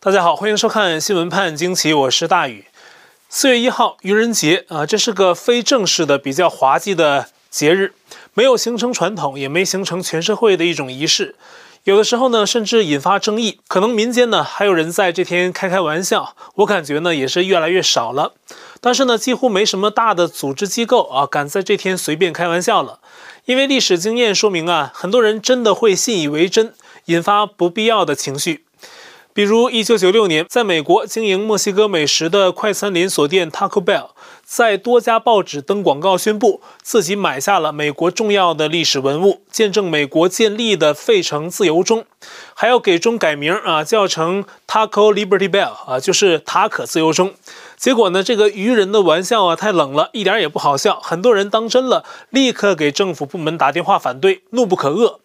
大家好，欢迎收看《新闻判惊奇》，我是大宇。四月一号，愚人节啊，这是个非正式的、比较滑稽的节日，没有形成传统，也没形成全社会的一种仪式。有的时候呢，甚至引发争议。可能民间呢，还有人在这天开开玩笑。我感觉呢，也是越来越少了。但是呢，几乎没什么大的组织机构啊，敢在这天随便开玩笑了。因为历史经验说明啊，很多人真的会信以为真，引发不必要的情绪。比如，一九九六年，在美国经营墨西哥美食的快餐连锁店 Taco Bell，在多家报纸登广告，宣布自己买下了美国重要的历史文物，见证美国建立的费城自由钟，还要给钟改名啊，叫成 Taco Liberty Bell 啊，就是塔可自由钟。结果呢，这个愚人的玩笑啊，太冷了，一点也不好笑，很多人当真了，立刻给政府部门打电话反对，怒不可遏。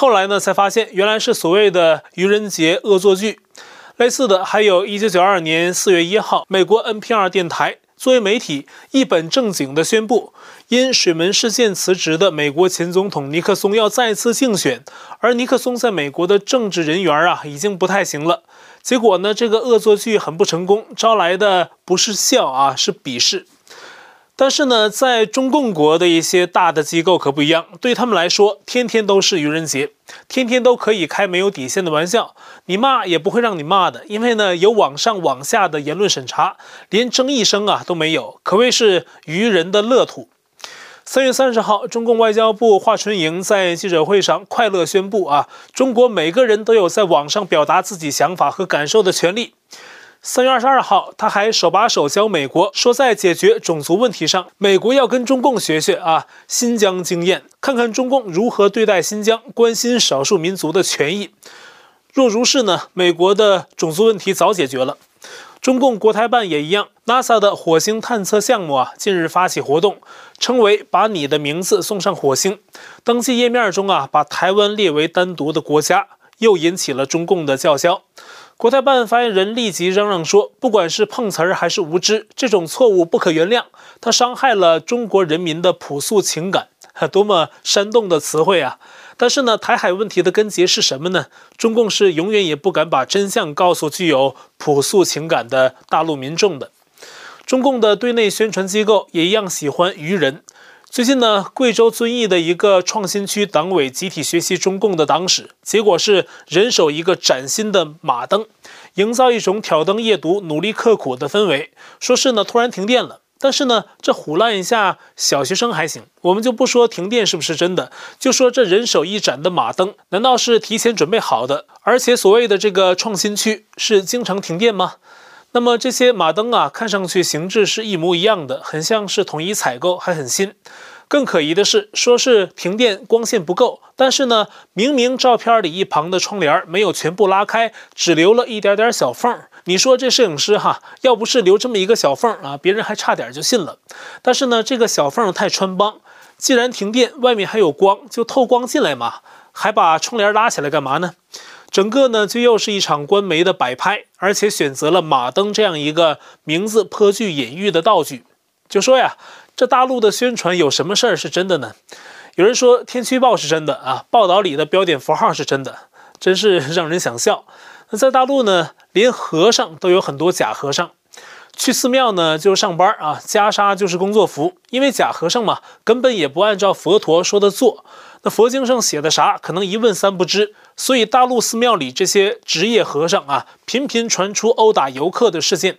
后来呢，才发现原来是所谓的愚人节恶作剧。类似的还有1992年4月1号，美国 NPR 电台作为媒体一本正经地宣布，因水门事件辞职的美国前总统尼克松要再次竞选，而尼克松在美国的政治人缘啊已经不太行了。结果呢，这个恶作剧很不成功，招来的不是笑啊，是鄙视。但是呢，在中共国的一些大的机构可不一样，对他们来说，天天都是愚人节，天天都可以开没有底线的玩笑，你骂也不会让你骂的，因为呢，有往上往下的言论审查，连争议声啊都没有，可谓是愚人的乐土。三月三十号，中共外交部华春莹在记者会上快乐宣布啊，中国每个人都有在网上表达自己想法和感受的权利。三月二十二号，他还手把手教美国，说在解决种族问题上，美国要跟中共学学啊新疆经验，看看中共如何对待新疆，关心少数民族的权益。若如是呢，美国的种族问题早解决了。中共国台办也一样，NASA 的火星探测项目啊，近日发起活动，称为“把你的名字送上火星”，登记页面中啊，把台湾列为单独的国家，又引起了中共的叫嚣。国台办发言人立即嚷嚷说：“不管是碰瓷儿还是无知，这种错误不可原谅。它伤害了中国人民的朴素情感。”多么煽动的词汇啊！但是呢，台海问题的根结是什么呢？中共是永远也不敢把真相告诉具有朴素情感的大陆民众的。中共的对内宣传机构也一样喜欢愚人。最近呢，贵州遵义的一个创新区党委集体学习中共的党史，结果是人手一个崭新的马灯，营造一种挑灯夜读、努力刻苦的氛围。说是呢，突然停电了，但是呢，这唬烂一下小学生还行。我们就不说停电是不是真的，就说这人手一盏的马灯，难道是提前准备好的？而且所谓的这个创新区是经常停电吗？那么这些马灯啊，看上去形制是一模一样的，很像是统一采购，还很新。更可疑的是，说是停电光线不够，但是呢，明明照片里一旁的窗帘没有全部拉开，只留了一点点小缝。你说这摄影师哈，要不是留这么一个小缝啊，别人还差点就信了。但是呢，这个小缝太穿帮，既然停电，外面还有光，就透光进来嘛，还把窗帘拉起来干嘛呢？整个呢，就又是一场官媒的摆拍，而且选择了马灯这样一个名字颇具隐喻的道具。就说呀，这大陆的宣传有什么事儿是真的呢？有人说天气预报是真的啊，报道里的标点符号是真的，真是让人想笑。那在大陆呢，连和尚都有很多假和尚。去寺庙呢，就上班啊，袈裟就是工作服，因为假和尚嘛，根本也不按照佛陀说的做。那佛经上写的啥，可能一问三不知。所以大陆寺庙里这些职业和尚啊，频频传出殴打游客的事件。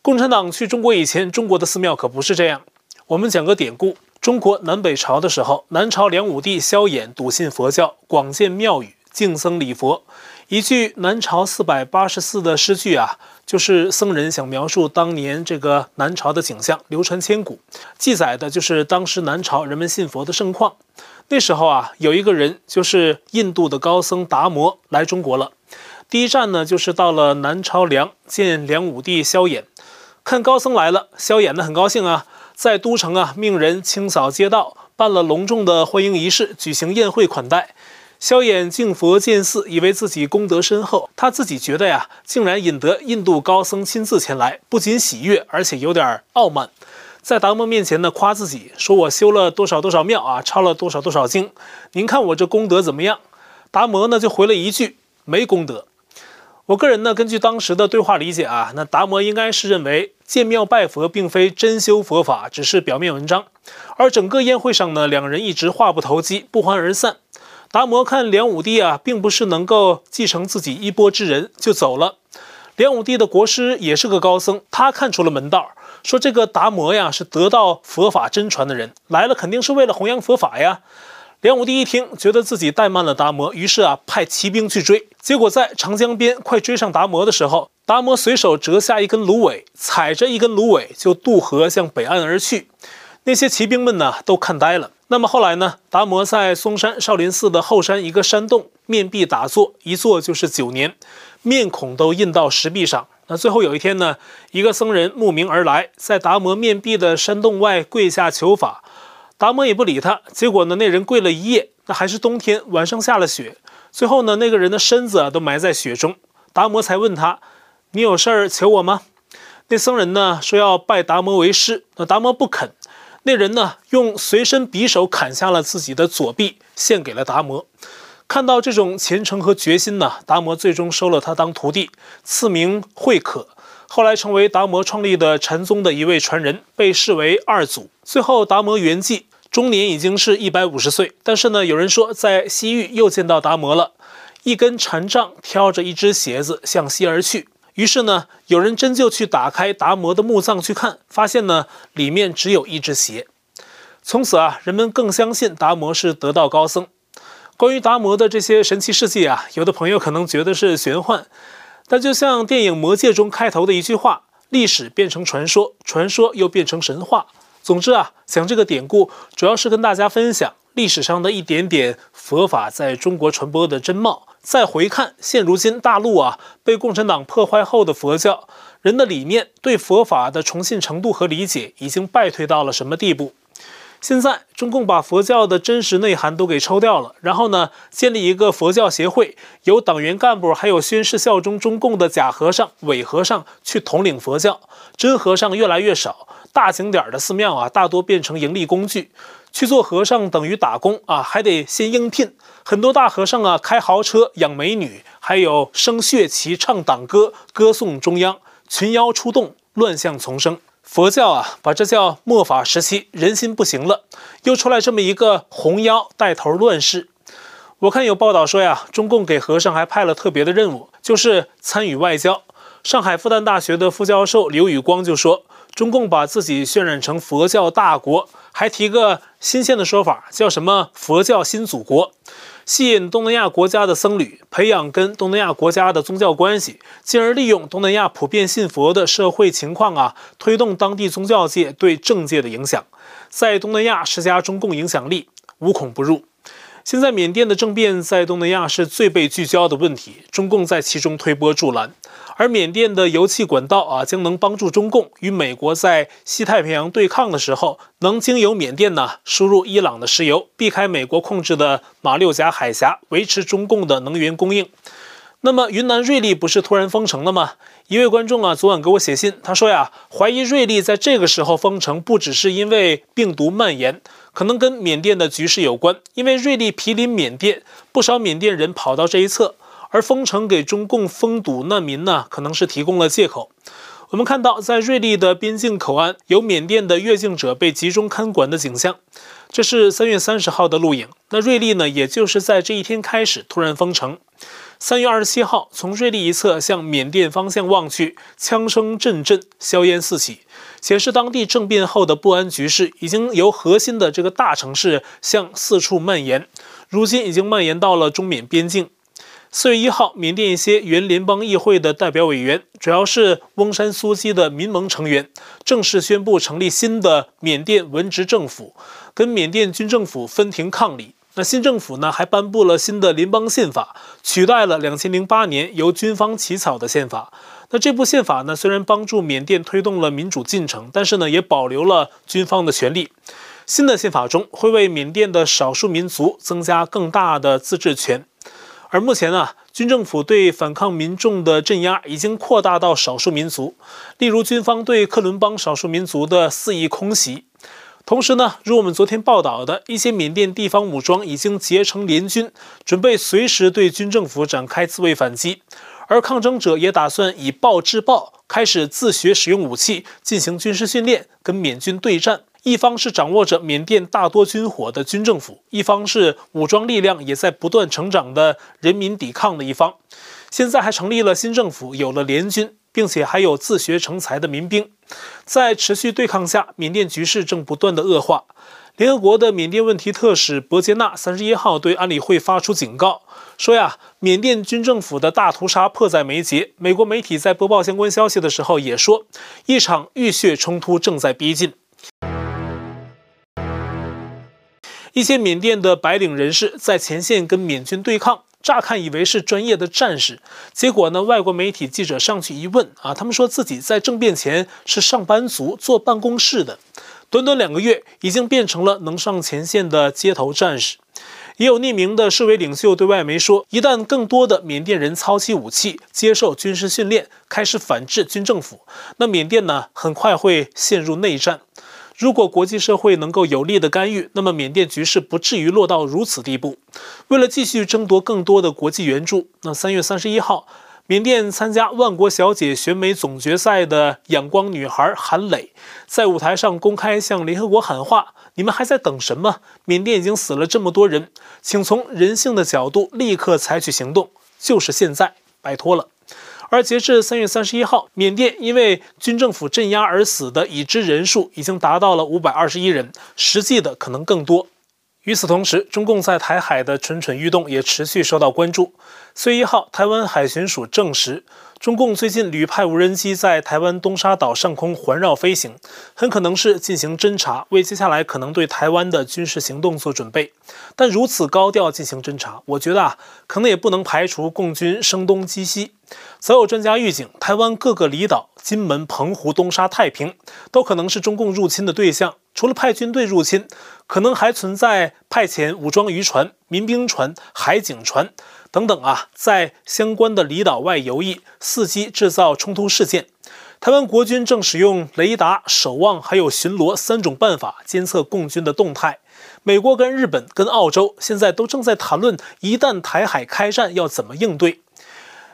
共产党去中国以前，中国的寺庙可不是这样。我们讲个典故：中国南北朝的时候，南朝梁武帝萧衍笃信佛教，广建庙宇，敬僧礼佛。一句南朝四百八十寺的诗句啊，就是僧人想描述当年这个南朝的景象，流传千古。记载的就是当时南朝人们信佛的盛况。那时候啊，有一个人就是印度的高僧达摩来中国了。第一站呢，就是到了南朝梁见梁武帝萧衍。看高僧来了，萧衍呢很高兴啊，在都城啊命人清扫街道，办了隆重的欢迎仪式，举行宴会款待。萧衍敬佛建寺，以为自己功德深厚。他自己觉得呀，竟然引得印度高僧亲自前来，不仅喜悦，而且有点傲慢，在达摩面前呢夸自己，说我修了多少多少庙啊，抄了多少多少经，您看我这功德怎么样？达摩呢就回了一句：没功德。我个人呢，根据当时的对话理解啊，那达摩应该是认为建庙拜佛并非真修佛法，只是表面文章。而整个宴会上呢，两人一直话不投机，不欢而散。达摩看梁武帝啊，并不是能够继承自己衣钵之人，就走了。梁武帝的国师也是个高僧，他看出了门道，说这个达摩呀是得到佛法真传的人，来了肯定是为了弘扬佛法呀。梁武帝一听，觉得自己怠慢了达摩，于是啊派骑兵去追。结果在长江边快追上达摩的时候，达摩随手折下一根芦苇，踩着一根芦苇就渡河向北岸而去。那些骑兵们呢都看呆了。那么后来呢，达摩在嵩山少林寺的后山一个山洞面壁打坐，一坐就是九年。面孔都印到石壁上。那最后有一天呢，一个僧人慕名而来，在达摩面壁的山洞外跪下求法。达摩也不理他。结果呢，那人跪了一夜，那还是冬天，晚上下了雪。最后呢，那个人的身子啊都埋在雪中。达摩才问他：“你有事儿求我吗？”那僧人呢说要拜达摩为师。那达摩不肯。那人呢用随身匕首砍下了自己的左臂，献给了达摩。看到这种虔诚和决心呢，达摩最终收了他当徒弟，赐名慧可，后来成为达摩创立的禅宗的一位传人，被视为二祖。最后，达摩圆寂，终年已经是一百五十岁。但是呢，有人说在西域又见到达摩了，一根禅杖挑着一只鞋子向西而去。于是呢，有人真就去打开达摩的墓葬去看，发现呢里面只有一只鞋。从此啊，人们更相信达摩是得道高僧。关于达摩的这些神奇事迹啊，有的朋友可能觉得是玄幻，但就像电影《魔戒》中开头的一句话：“历史变成传说，传说又变成神话。”总之啊，讲这个典故，主要是跟大家分享历史上的一点点佛法在中国传播的真貌。再回看现如今大陆啊被共产党破坏后的佛教，人的理念对佛法的崇信程度和理解已经败退到了什么地步？现在中共把佛教的真实内涵都给抽掉了，然后呢，建立一个佛教协会，由党员干部还有宣誓效忠中共的假和尚、伪和尚去统领佛教，真和尚越来越少，大景点的寺庙啊，大多变成盈利工具，去做和尚等于打工啊，还得先应聘，很多大和尚啊，开豪车、养美女，还有升血旗、唱党歌、歌颂中央，群妖出动，乱象丛生。佛教啊，把这叫末法时期，人心不行了，又出来这么一个红妖带头乱世。我看有报道说呀，中共给和尚还派了特别的任务，就是参与外交。上海复旦大学的副教授刘宇光就说，中共把自己渲染成佛教大国，还提个新鲜的说法，叫什么“佛教新祖国”。吸引东南亚国家的僧侣，培养跟东南亚国家的宗教关系，进而利用东南亚普遍信佛的社会情况啊，推动当地宗教界对政界的影响，在东南亚施加中共影响力，无孔不入。现在缅甸的政变在东南亚是最被聚焦的问题，中共在其中推波助澜，而缅甸的油气管道啊，将能帮助中共与美国在西太平洋对抗的时候，能经由缅甸呢输入伊朗的石油，避开美国控制的马六甲海峡，维持中共的能源供应。那么云南瑞丽不是突然封城了吗？一位观众啊，昨晚给我写信，他说呀，怀疑瑞丽在这个时候封城，不只是因为病毒蔓延，可能跟缅甸的局势有关。因为瑞丽毗邻缅甸，不少缅甸人跑到这一侧，而封城给中共封堵难民呢，可能是提供了借口。我们看到，在瑞丽的边境口岸，有缅甸的越境者被集中看管的景象。这是三月三十号的录影。那瑞丽呢，也就是在这一天开始突然封城。三月二十七号，从瑞丽一侧向缅甸方向望去，枪声阵阵，硝烟四起，显示当地政变后的不安局势已经由核心的这个大城市向四处蔓延，如今已经蔓延到了中缅边境。四月一号，缅甸一些原联邦议会的代表委员，主要是翁山苏姬的民盟成员，正式宣布成立新的缅甸文职政府，跟缅甸军政府分庭抗礼。那新政府呢，还颁布了新的联邦宪法，取代了两千零八年由军方起草的宪法。那这部宪法呢，虽然帮助缅甸推动了民主进程，但是呢，也保留了军方的权力。新的宪法中会为缅甸的少数民族增加更大的自治权。而目前呢，军政府对反抗民众的镇压已经扩大到少数民族，例如军方对克伦邦少数民族的肆意空袭。同时呢，如我们昨天报道的，一些缅甸地方武装已经结成联军，准备随时对军政府展开自卫反击。而抗争者也打算以暴制暴，开始自学使用武器，进行军事训练，跟缅军对战。一方是掌握着缅甸大多军火的军政府，一方是武装力量也在不断成长的人民抵抗的一方。现在还成立了新政府，有了联军，并且还有自学成才的民兵。在持续对抗下，缅甸局势正不断的恶化。联合国的缅甸问题特使博杰纳三十一号对安理会发出警告，说呀，缅甸军政府的大屠杀迫在眉睫。美国媒体在播报相关消息的时候也说，一场浴血冲突正在逼近。一些缅甸的白领人士在前线跟缅军对抗，乍看以为是专业的战士，结果呢，外国媒体记者上去一问啊，他们说自己在政变前是上班族，坐办公室的。短短两个月，已经变成了能上前线的街头战士。也有匿名的示威领袖对外媒说，一旦更多的缅甸人操起武器，接受军事训练，开始反制军政府，那缅甸呢，很快会陷入内战。如果国际社会能够有力的干预，那么缅甸局势不至于落到如此地步。为了继续争夺更多的国际援助，那三月三十一号。缅甸参加万国小姐选美总决赛的仰光女孩韩磊，在舞台上公开向联合国喊话：“你们还在等什么？缅甸已经死了这么多人，请从人性的角度立刻采取行动，就是现在，拜托了。”而截至三月三十一号，缅甸因为军政府镇压而死的已知人数已经达到了五百二十一人，实际的可能更多。与此同时，中共在台海的蠢蠢欲动也持续受到关注。四月一号，台湾海巡署证实，中共最近屡派无人机在台湾东沙岛上空环绕飞行，很可能是进行侦查，为接下来可能对台湾的军事行动做准备。但如此高调进行侦查，我觉得啊，可能也不能排除共军声东击西。早有专家预警，台湾各个离岛，金门、澎湖、东沙、太平，都可能是中共入侵的对象。除了派军队入侵，可能还存在派遣武装渔船、民兵船、海警船。等等啊，在相关的离岛外游弋，伺机制造冲突事件。台湾国军正使用雷达、守望还有巡逻三种办法监测共军的动态。美国跟日本跟澳洲现在都正在谈论，一旦台海开战要怎么应对。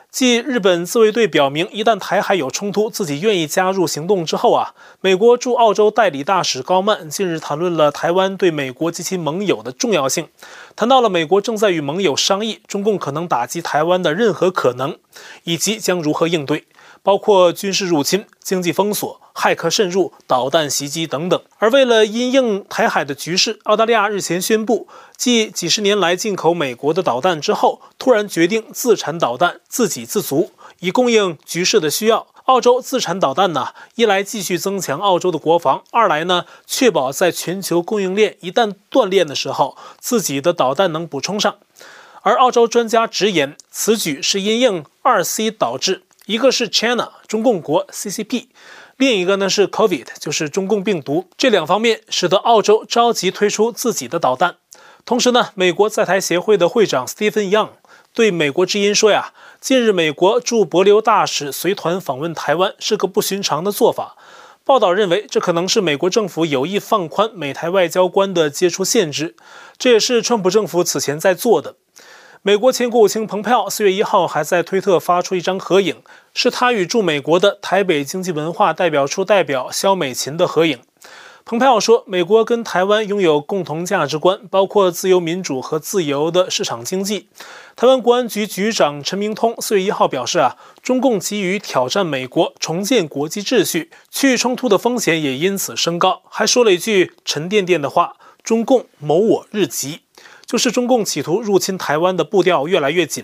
继日本自卫队表明，一旦台海有冲突，自己愿意加入行动之后啊，美国驻澳洲代理大使高曼近日谈论了台湾对美国及其盟友的重要性，谈到了美国正在与盟友商议中共可能打击台湾的任何可能，以及将如何应对。包括军事入侵、经济封锁、骇客渗入、导弹袭击等等。而为了因应台海的局势，澳大利亚日前宣布，继几十年来进口美国的导弹之后，突然决定自产导弹，自给自足，以供应局势的需要。澳洲自产导弹呢，一来继续增强澳洲的国防，二来呢，确保在全球供应链一旦断裂的时候，自己的导弹能补充上。而澳洲专家直言，此举是因应二 C 导致。一个是 China 中共国 CCP，另一个呢是 COVID，就是中共病毒。这两方面使得澳洲着急推出自己的导弹。同时呢，美国在台协会的会长 Stephen Young 对美国之音说呀：“近日美国驻帛琉大使随团访问台湾是个不寻常的做法。”报道认为，这可能是美国政府有意放宽美台外交官的接触限制，这也是川普政府此前在做的。美国前国务卿蓬佩奥四月一号还在推特发出一张合影，是他与驻美国的台北经济文化代表处代表肖美琴的合影。蓬佩奥说，美国跟台湾拥有共同价值观，包括自由民主和自由的市场经济。台湾国安局局长陈明通四月一号表示啊，中共急于挑战美国，重建国际秩序，区域冲突的风险也因此升高。还说了一句沉甸甸的话：中共谋我日急。就是中共企图入侵台湾的步调越来越紧。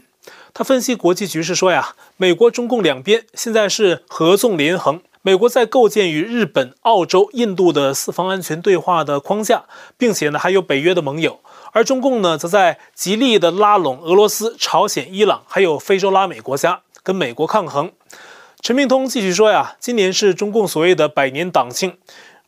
他分析国际局势说呀，美国、中共两边现在是合纵连横。美国在构建与日本、澳洲、印度的四方安全对话的框架，并且呢还有北约的盟友。而中共呢则在极力的拉拢俄罗斯、朝鲜、伊朗，还有非洲拉美国家，跟美国抗衡。陈明通继续说呀，今年是中共所谓的百年党庆。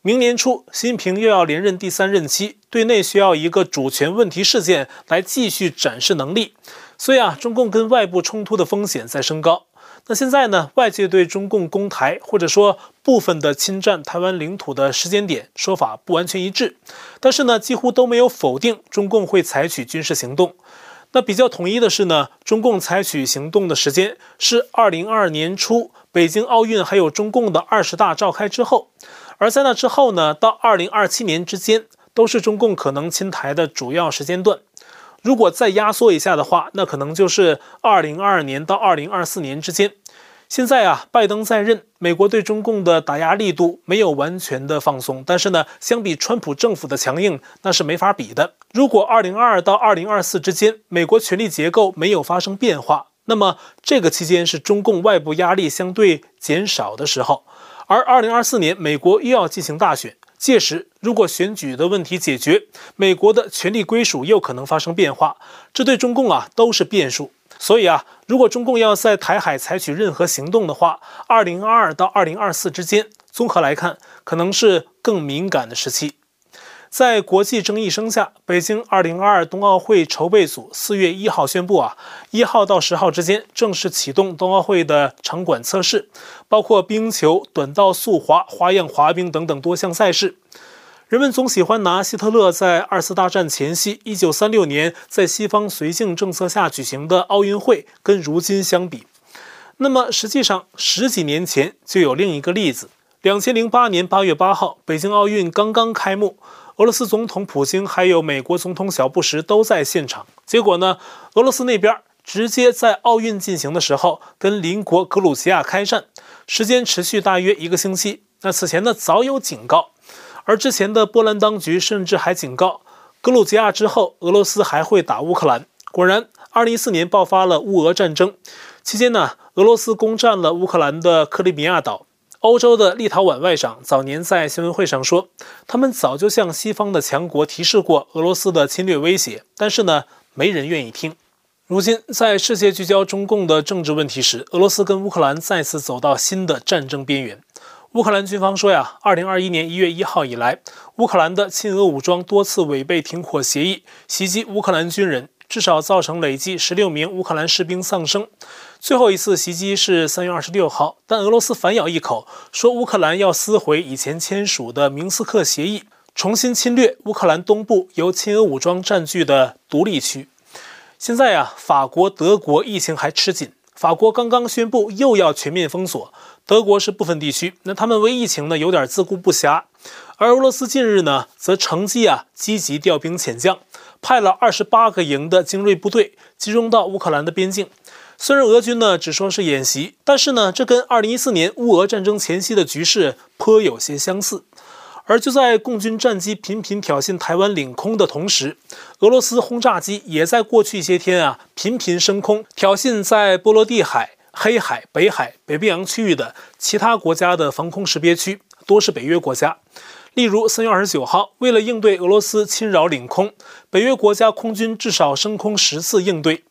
明年初，习近平又要连任第三任期，对内需要一个主权问题事件来继续展示能力，所以啊，中共跟外部冲突的风险在升高。那现在呢，外界对中共攻台或者说部分的侵占台湾领土的时间点说法不完全一致，但是呢，几乎都没有否定中共会采取军事行动。那比较统一的是呢，中共采取行动的时间是二零二二年初北京奥运还有中共的二十大召开之后，而在那之后呢，到二零二七年之间都是中共可能侵台的主要时间段。如果再压缩一下的话，那可能就是二零二二年到二零二四年之间。现在啊，拜登在任，美国对中共的打压力度没有完全的放松，但是呢，相比川普政府的强硬，那是没法比的。如果二零二二到二零二四之间，美国权力结构没有发生变化，那么这个期间是中共外部压力相对减少的时候。而二零二四年，美国又要进行大选，届时如果选举的问题解决，美国的权力归属又可能发生变化，这对中共啊都是变数。所以啊，如果中共要在台海采取任何行动的话，二零二二到二零二四之间，综合来看，可能是更敏感的时期。在国际争议声下，北京二零二二冬奥会筹备组四月一号宣布啊，一号到十号之间正式启动冬奥会的场馆测试，包括冰球、短道速滑、花样滑冰等等多项赛事。人们总喜欢拿希特勒在二次大战前夕，一九三六年在西方绥靖政策下举行的奥运会跟如今相比。那么实际上十几年前就有另一个例子。两千零八年八月八号，北京奥运刚刚开幕，俄罗斯总统普京还有美国总统小布什都在现场。结果呢，俄罗斯那边直接在奥运进行的时候跟邻国格鲁吉亚开战，时间持续大约一个星期。那此前呢早有警告。而之前的波兰当局甚至还警告，格鲁吉亚之后，俄罗斯还会打乌克兰。果然，二零一四年爆发了乌俄战争，期间呢，俄罗斯攻占了乌克兰的克里米亚岛。欧洲的立陶宛外长早年在新闻会上说，他们早就向西方的强国提示过俄罗斯的侵略威胁，但是呢，没人愿意听。如今，在世界聚焦中共的政治问题时，俄罗斯跟乌克兰再次走到新的战争边缘。乌克兰军方说呀，二零二一年一月一号以来，乌克兰的亲俄武装多次违背停火协议，袭击乌克兰军人，至少造成累计十六名乌克兰士兵丧生。最后一次袭击是三月二十六号，但俄罗斯反咬一口，说乌克兰要撕毁以前签署的明斯克协议，重新侵略乌克兰东部由亲俄武装占据的独立区。现在呀，法国、德国疫情还吃紧，法国刚刚宣布又要全面封锁。德国是部分地区，那他们为疫情呢有点自顾不暇，而俄罗斯近日呢则乘机啊积极调兵遣将，派了二十八个营的精锐部队集中到乌克兰的边境。虽然俄军呢只说是演习，但是呢这跟二零一四年乌俄战争前夕的局势颇有些相似。而就在共军战机频频挑衅台湾领空的同时，俄罗斯轰炸机也在过去一些天啊频频升空挑衅在波罗的海。黑海、北海、北冰洋区域的其他国家的防空识别区，多是北约国家。例如，三月二十九号，为了应对俄罗斯侵扰领空，北约国家空军至少升空十次应对。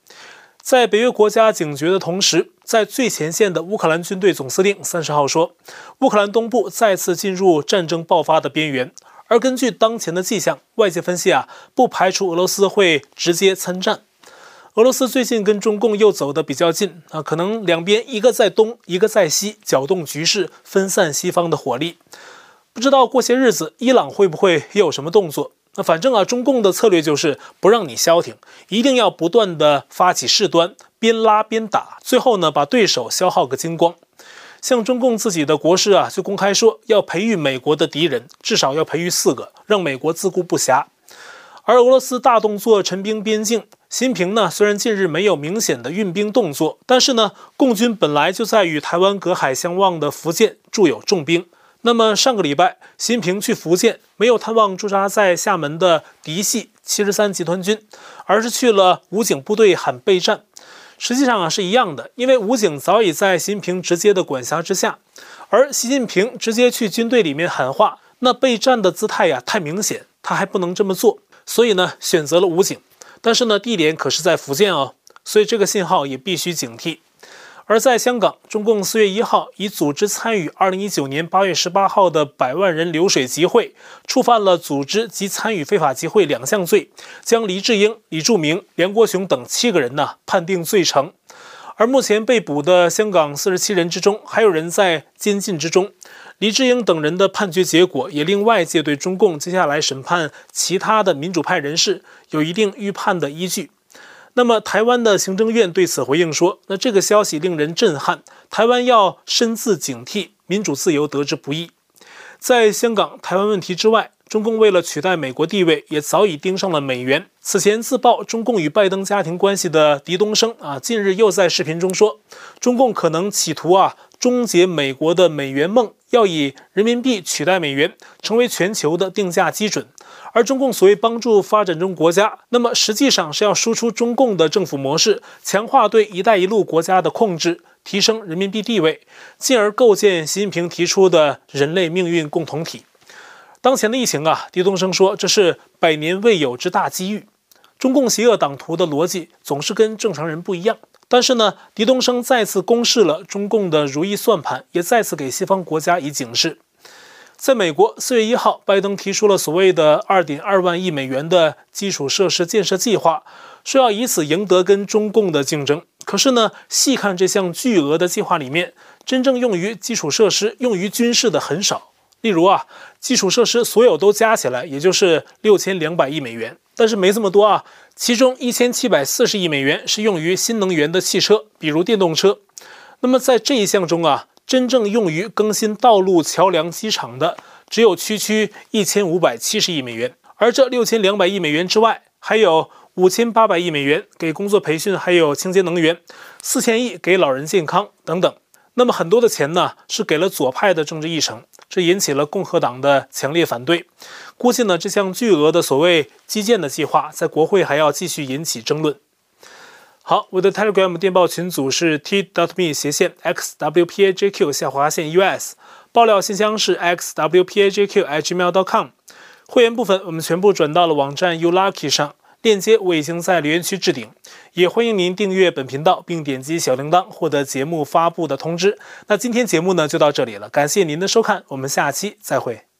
在北约国家警觉的同时，在最前线的乌克兰军队总司令三十号说，乌克兰东部再次进入战争爆发的边缘。而根据当前的迹象，外界分析啊，不排除俄罗斯会直接参战。俄罗斯最近跟中共又走得比较近啊，可能两边一个在东，一个在西，搅动局势，分散西方的火力。不知道过些日子伊朗会不会又有什么动作？那反正啊，中共的策略就是不让你消停，一定要不断地发起事端，边拉边打，最后呢把对手消耗个精光。像中共自己的国师啊，就公开说要培育美国的敌人，至少要培育四个，让美国自顾不暇。而俄罗斯大动作陈兵边境，习近平呢虽然近日没有明显的运兵动作，但是呢，共军本来就在与台湾隔海相望的福建驻有重兵。那么上个礼拜，习近平去福建，没有探望驻扎在厦门的嫡系七十三集团军，而是去了武警部队喊备战。实际上啊是一样的，因为武警早已在习近平直接的管辖之下，而习近平直接去军队里面喊话，那备战的姿态呀太明显，他还不能这么做。所以呢，选择了武警，但是呢，地点可是在福建哦，所以这个信号也必须警惕。而在香港，中共四月一号以组织参与二零一九年八月十八号的百万人流水集会，触犯了组织及参与非法集会两项罪，将黎智英、李柱铭、梁国雄等七个人呢判定罪成。而目前被捕的香港四十七人之中，还有人在监禁之中。黎智英等人的判决结果也令外界对中共接下来审判其他的民主派人士有一定预判的依据。那么台湾的行政院对此回应说：“那这个消息令人震撼，台湾要深自警惕，民主自由得之不易。”在香港、台湾问题之外，中共为了取代美国地位，也早已盯上了美元。此前自曝中共与拜登家庭关系的狄东升啊，近日又在视频中说，中共可能企图啊终结美国的美元梦，要以人民币取代美元，成为全球的定价基准。而中共所谓帮助发展中国家，那么实际上是要输出中共的政府模式，强化对“一带一路”国家的控制。提升人民币地位，进而构建习近平提出的人类命运共同体。当前的疫情啊，狄东升说这是百年未有之大机遇。中共邪恶党徒的逻辑总是跟正常人不一样。但是呢，狄东升再次公示了中共的如意算盘，也再次给西方国家以警示。在美国，四月一号，拜登提出了所谓的二点二万亿美元的基础设施建设计划，说要以此赢得跟中共的竞争。可是呢，细看这项巨额的计划里面，真正用于基础设施、用于军事的很少。例如啊，基础设施所有都加起来，也就是六千两百亿美元，但是没这么多啊。其中一千七百四十亿美元是用于新能源的汽车，比如电动车。那么在这一项中啊，真正用于更新道路、桥梁、机场的，只有区区一千五百七十亿美元。而这六千两百亿美元之外，还有。五千八百亿美元给工作培训，还有清洁能源；四千亿给老人健康等等。那么很多的钱呢，是给了左派的政治议程，这引起了共和党的强烈反对。估计呢，这项巨额的所谓基建的计划，在国会还要继续引起争论。好，我的 Telegram 电报群组是 t.dot.me 斜线 xwpajq 下划线 us，爆料信箱是 xwpajq@gmail.com。会员部分我们全部转到了网站 ulucky 上。链接我已经在留言区置顶，也欢迎您订阅本频道，并点击小铃铛获得节目发布的通知。那今天节目呢就到这里了，感谢您的收看，我们下期再会。